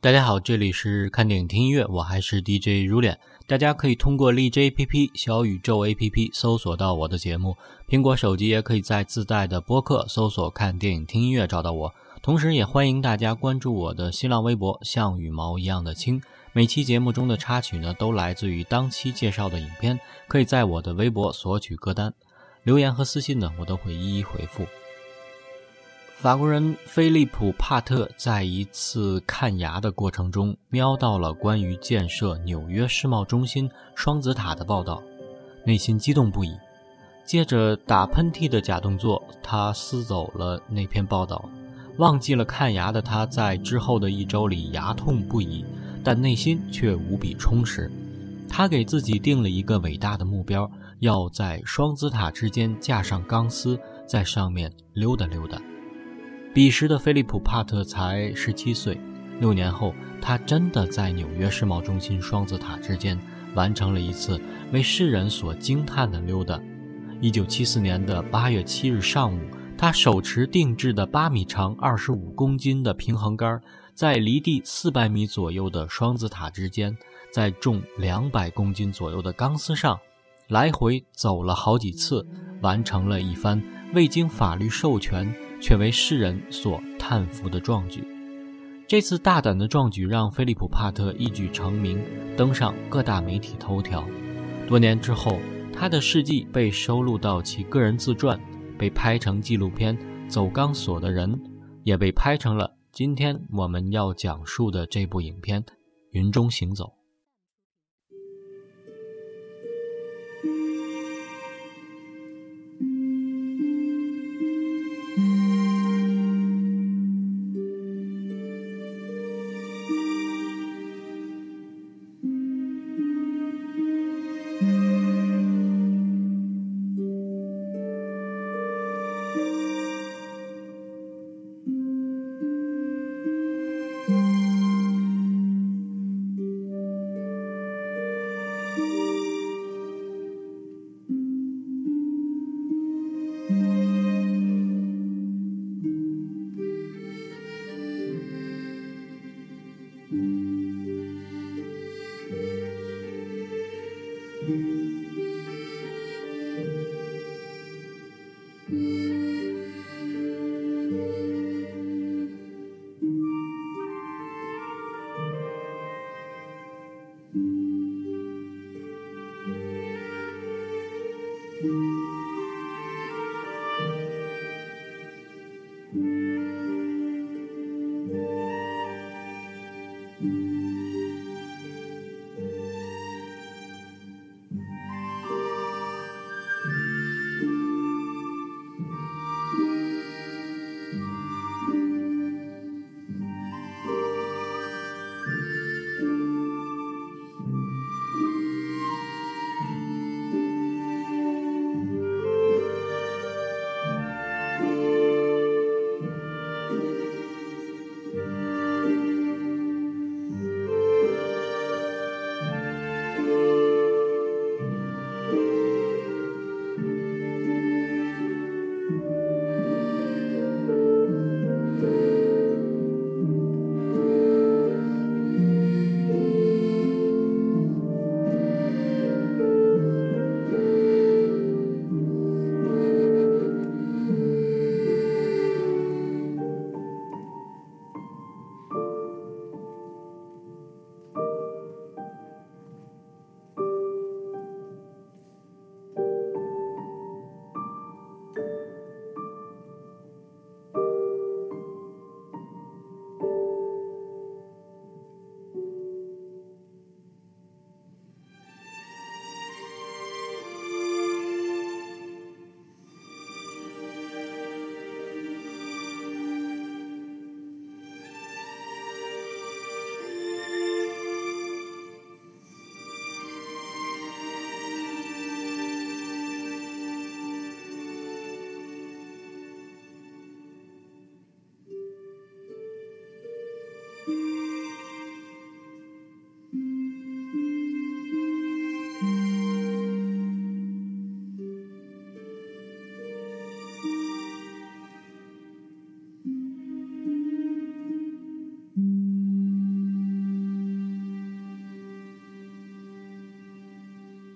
大家好，这里是看电影听音乐，我还是 DJ 如脸。大家可以通过荔枝 APP、小宇宙 APP 搜索到我的节目，苹果手机也可以在自带的播客搜索“看电影听音乐”找到我。同时，也欢迎大家关注我的新浪微博“像羽毛一样的轻”。每期节目中的插曲呢，都来自于当期介绍的影片，可以在我的微博索取歌单，留言和私信呢，我都会一一回复。法国人菲利普·帕特在一次看牙的过程中，瞄到了关于建设纽约世贸中心双子塔的报道，内心激动不已。借着打喷嚏的假动作，他撕走了那篇报道。忘记了看牙的他，在之后的一周里牙痛不已，但内心却无比充实。他给自己定了一个伟大的目标，要在双子塔之间架上钢丝，在上面溜达溜达。彼时的菲利普·帕特才十七岁，六年后，他真的在纽约世贸中心双子塔之间完成了一次为世人所惊叹的溜达。一九七四年的八月七日上午，他手持定制的八米长、二十五公斤的平衡杆，在离地四百米左右的双子塔之间，在重两百公斤左右的钢丝上来回走了好几次，完成了一番未经法律授权。却为世人所叹服的壮举。这次大胆的壮举让菲利普·帕特一举成名，登上各大媒体头条。多年之后，他的事迹被收录到其个人自传，被拍成纪录片《走钢索的人》，也被拍成了今天我们要讲述的这部影片《云中行走》。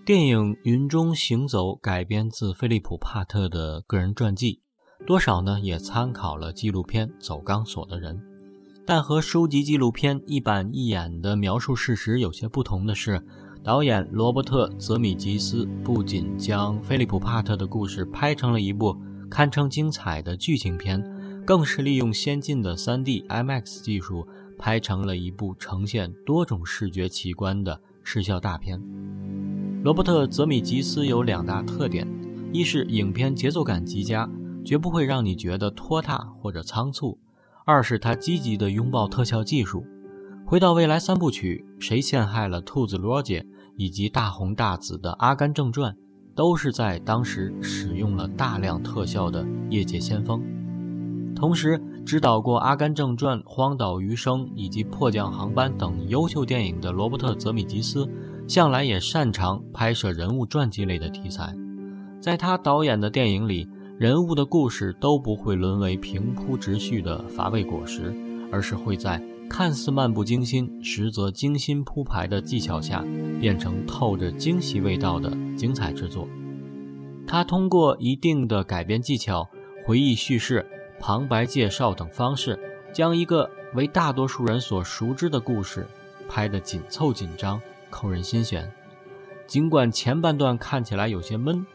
电影《云中行走》改编自菲利普·帕特的个人传记，多少呢也参考了纪录片《走钢索的人》，但和书籍纪录片一板一眼的描述事实有些不同的是，导演罗伯特·泽米吉斯不仅将菲利普·帕特的故事拍成了一部堪称精彩的剧情片，更是利用先进的 3D IMAX 技术拍成了一部呈现多种视觉奇观的视效大片。罗伯特·泽米吉斯有两大特点：一是影片节奏感极佳，绝不会让你觉得拖沓或者仓促；二是他积极地拥抱特效技术。回到未来三部曲《谁陷害了兔子罗杰》以及大红大紫的《阿甘正传》，都是在当时使用了大量特效的业界先锋。同时，指导过《阿甘正传》《荒岛余生》以及《迫降航班》等优秀电影的罗伯特·泽米吉斯。向来也擅长拍摄人物传记类的题材，在他导演的电影里，人物的故事都不会沦为平铺直叙的乏味果实，而是会在看似漫不经心，实则精心铺排的技巧下，变成透着惊喜味道的精彩之作。他通过一定的改编技巧、回忆叙事、旁白介绍等方式，将一个为大多数人所熟知的故事拍得紧凑紧张。扣人心弦，尽管前半段看起来有些闷，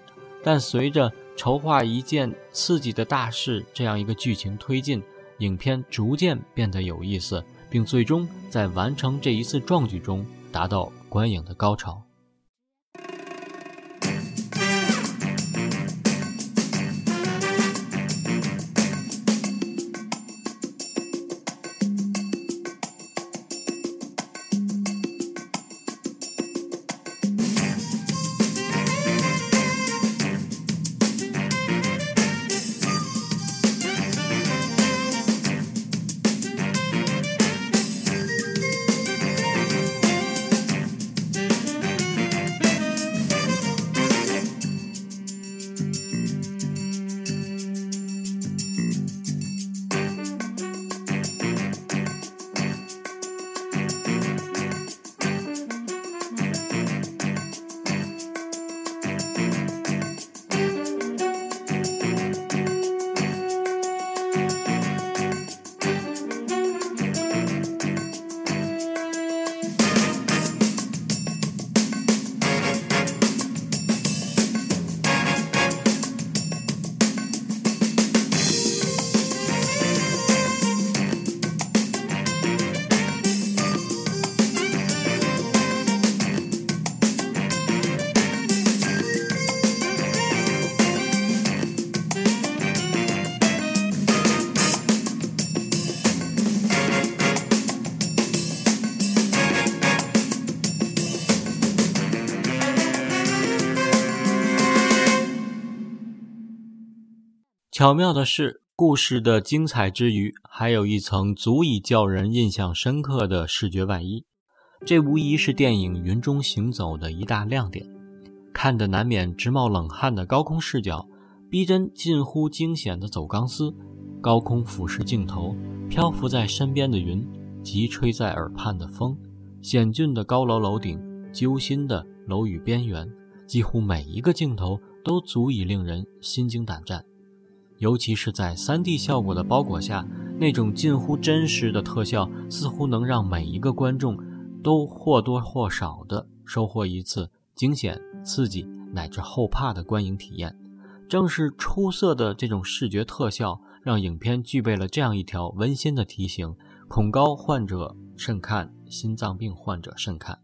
但随着筹划一件刺激的大事这样一个剧情推进，影片逐渐变得有意思，并最终在完成这一次壮举中达到观影的高潮。巧妙的是，故事的精彩之余，还有一层足以叫人印象深刻的视觉外衣。这无疑是电影《云中行走》的一大亮点。看得难免直冒冷汗的高空视角，逼真近乎惊险的走钢丝，高空俯视镜头，漂浮在身边的云，急吹在耳畔的风，险峻的高楼楼顶，揪心的楼宇边缘，几乎每一个镜头都足以令人心惊胆战。尤其是在 3D 效果的包裹下，那种近乎真实的特效，似乎能让每一个观众都或多或少地收获一次惊险、刺激乃至后怕的观影体验。正是出色的这种视觉特效，让影片具备了这样一条温馨的提醒：恐高患者慎看，心脏病患者慎看。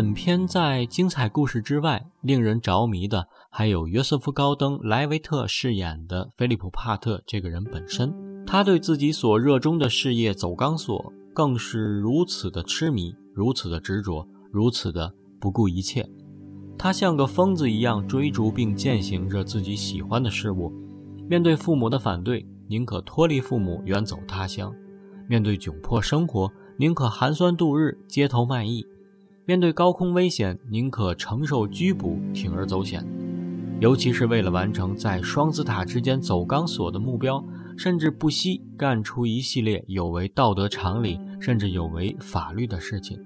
本片在精彩故事之外，令人着迷的还有约瑟夫·高登·莱维特饰演的菲利普·帕特这个人本身。他对自己所热衷的事业走钢索，更是如此的痴迷，如此的执着，如此的不顾一切。他像个疯子一样追逐并践行着自己喜欢的事物。面对父母的反对，宁可脱离父母，远走他乡；面对窘迫生活，宁可寒酸度日，街头卖艺。面对高空危险，宁可承受拘捕，铤而走险。尤其是为了完成在双子塔之间走钢索的目标，甚至不惜干出一系列有违道德常理，甚至有违法律的事情。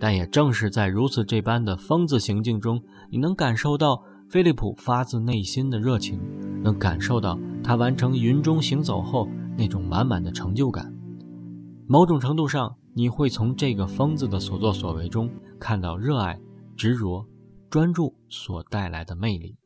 但也正是在如此这般的疯子行径中，你能感受到菲利普发自内心的热情，能感受到他完成云中行走后那种满满的成就感。某种程度上，你会从这个疯子的所作所为中。看到热爱、执着、专注所带来的魅力。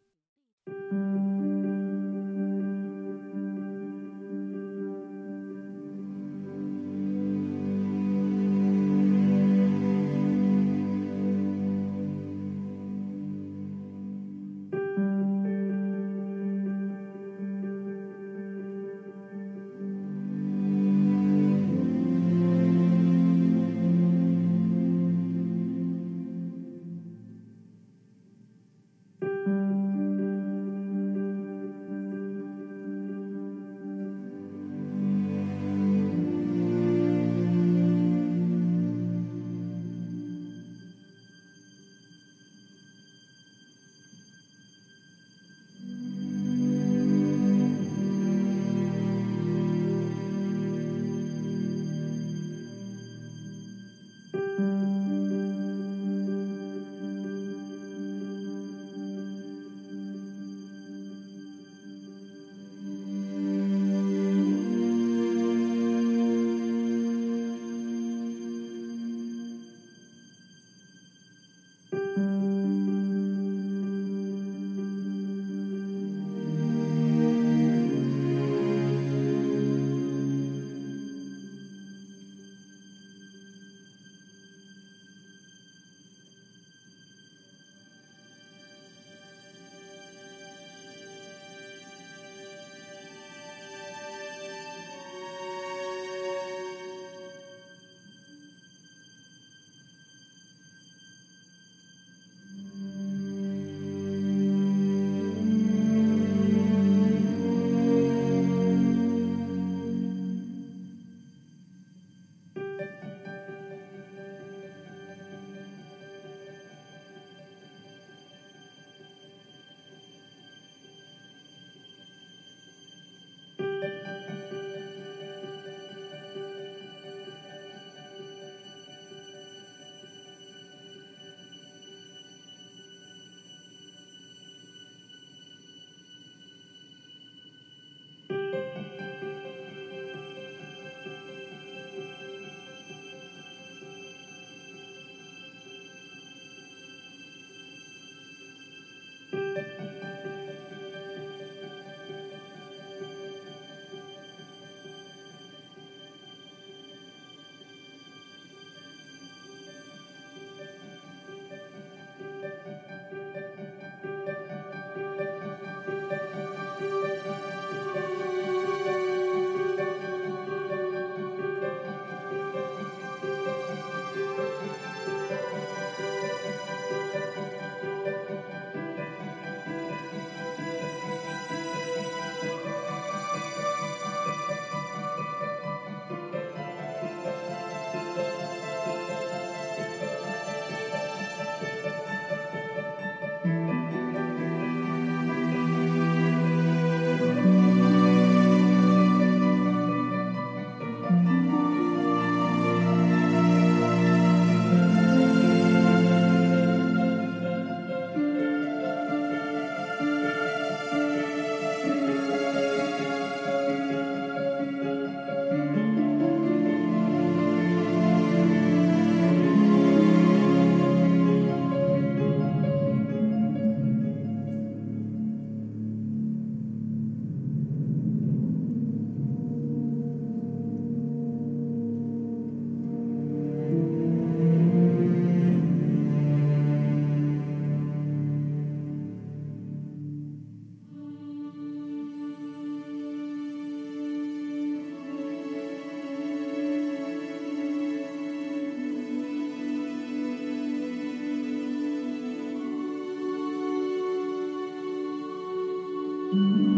Mm-hmm.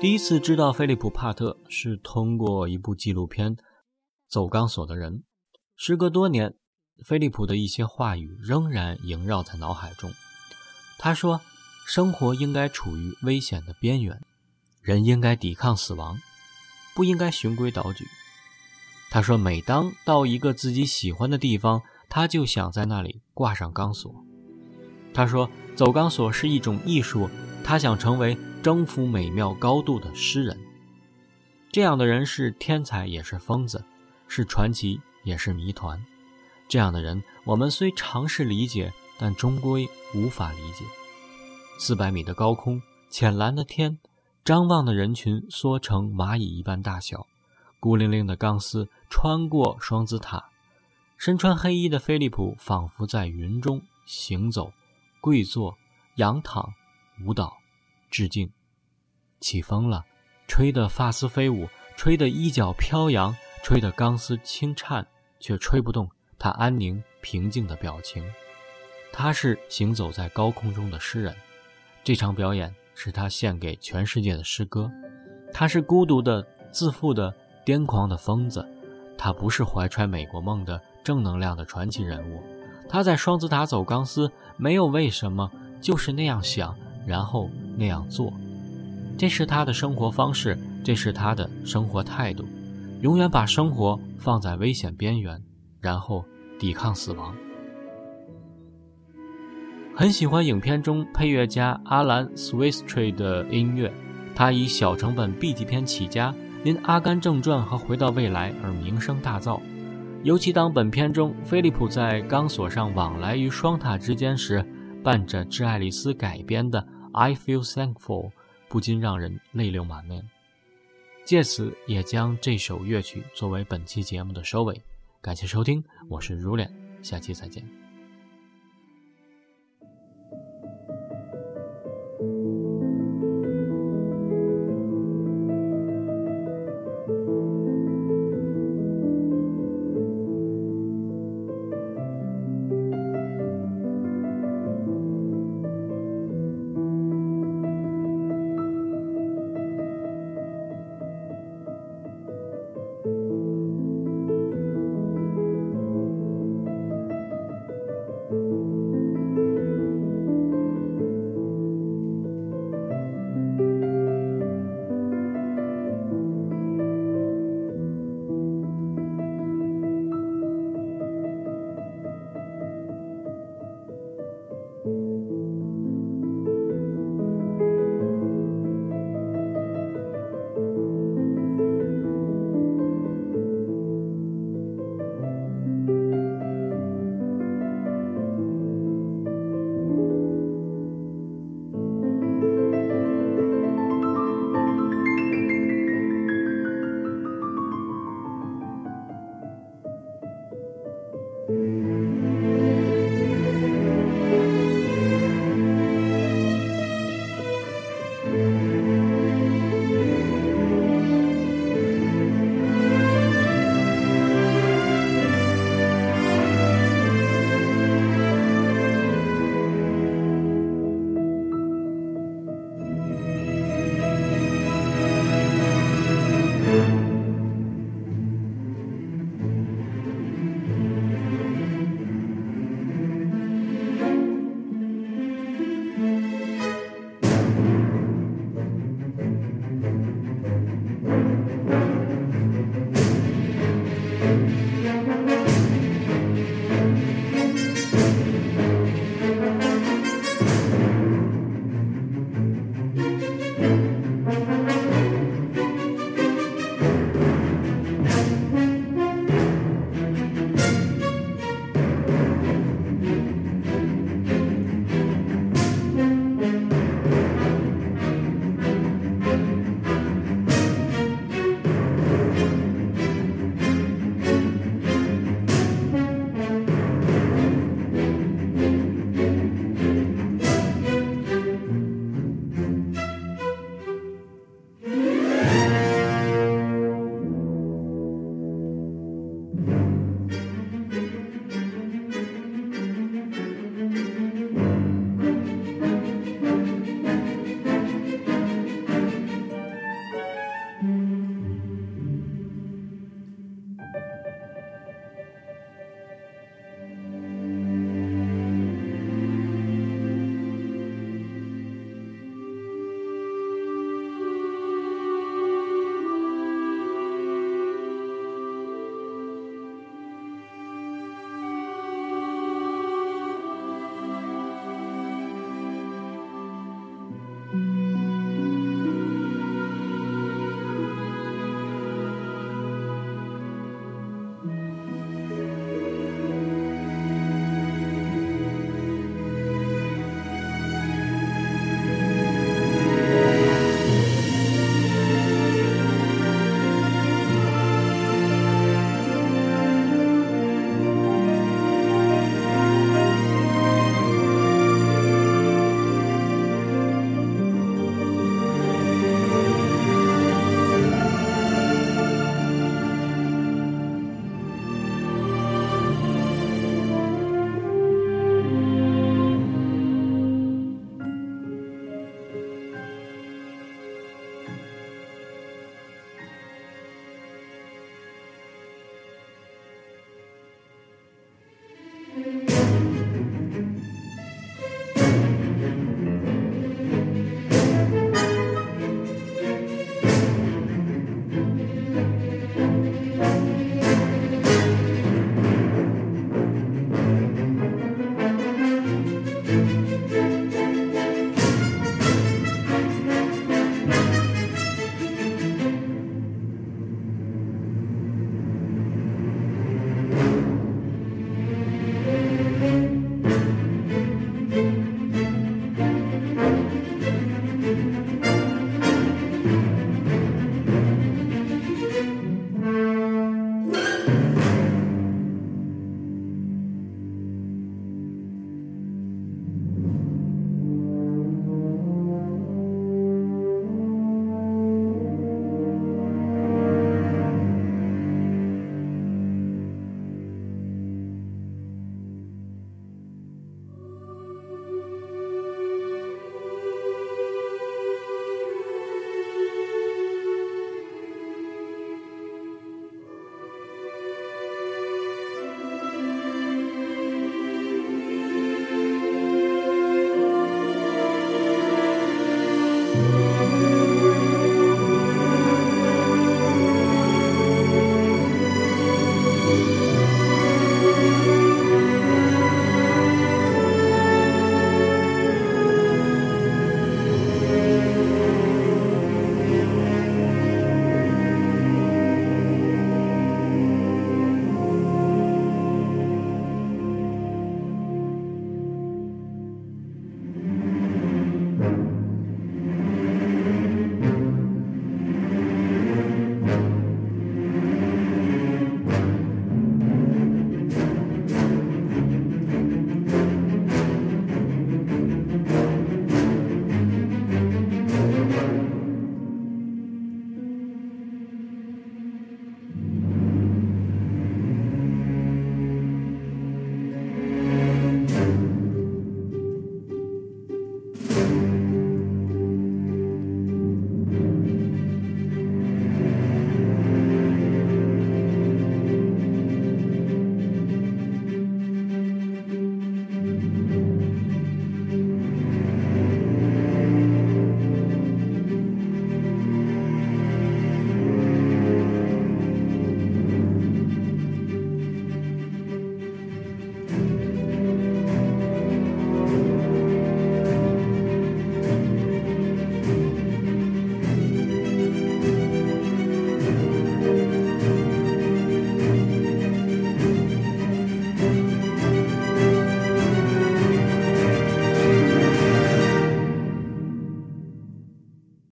第一次知道菲利普·帕特是通过一部纪录片《走钢索的人》。时隔多年，菲利普的一些话语仍然萦绕在脑海中。他说：“生活应该处于危险的边缘，人应该抵抗死亡，不应该循规蹈矩。”他说：“每当到一个自己喜欢的地方，他就想在那里挂上钢索。”他说：“走钢索是一种艺术，他想成为。”征服美妙高度的诗人，这样的人是天才也是疯子，是传奇也是谜团。这样的人，我们虽尝试理解，但终归无法理解。四百米的高空，浅蓝的天，张望的人群缩成蚂蚁一般大小，孤零零的钢丝穿过双子塔，身穿黑衣的菲利普仿佛在云中行走，跪坐，仰躺，舞蹈。致敬，起风了，吹得发丝飞舞，吹得衣角飘扬，吹得钢丝轻颤，却吹不动他安宁平静的表情。他是行走在高空中的诗人，这场表演是他献给全世界的诗歌。他是孤独的、自负的、癫狂的疯子，他不是怀揣美国梦的正能量的传奇人物。他在双子塔走钢丝，没有为什么，就是那样想。然后那样做，这是他的生活方式，这是他的生活态度，永远把生活放在危险边缘，然后抵抗死亡。很喜欢影片中配乐家阿兰·斯威斯特的音乐，他以小成本 B 级片起家，因《阿甘正传》和《回到未来》而名声大噪。尤其当本片中菲利普在钢索上往来于双塔之间时。伴着致爱丽丝改编的《I Feel Thankful》，不禁让人泪流满面。借此也将这首乐曲作为本期节目的收尾。感谢收听，我是如脸，下期再见。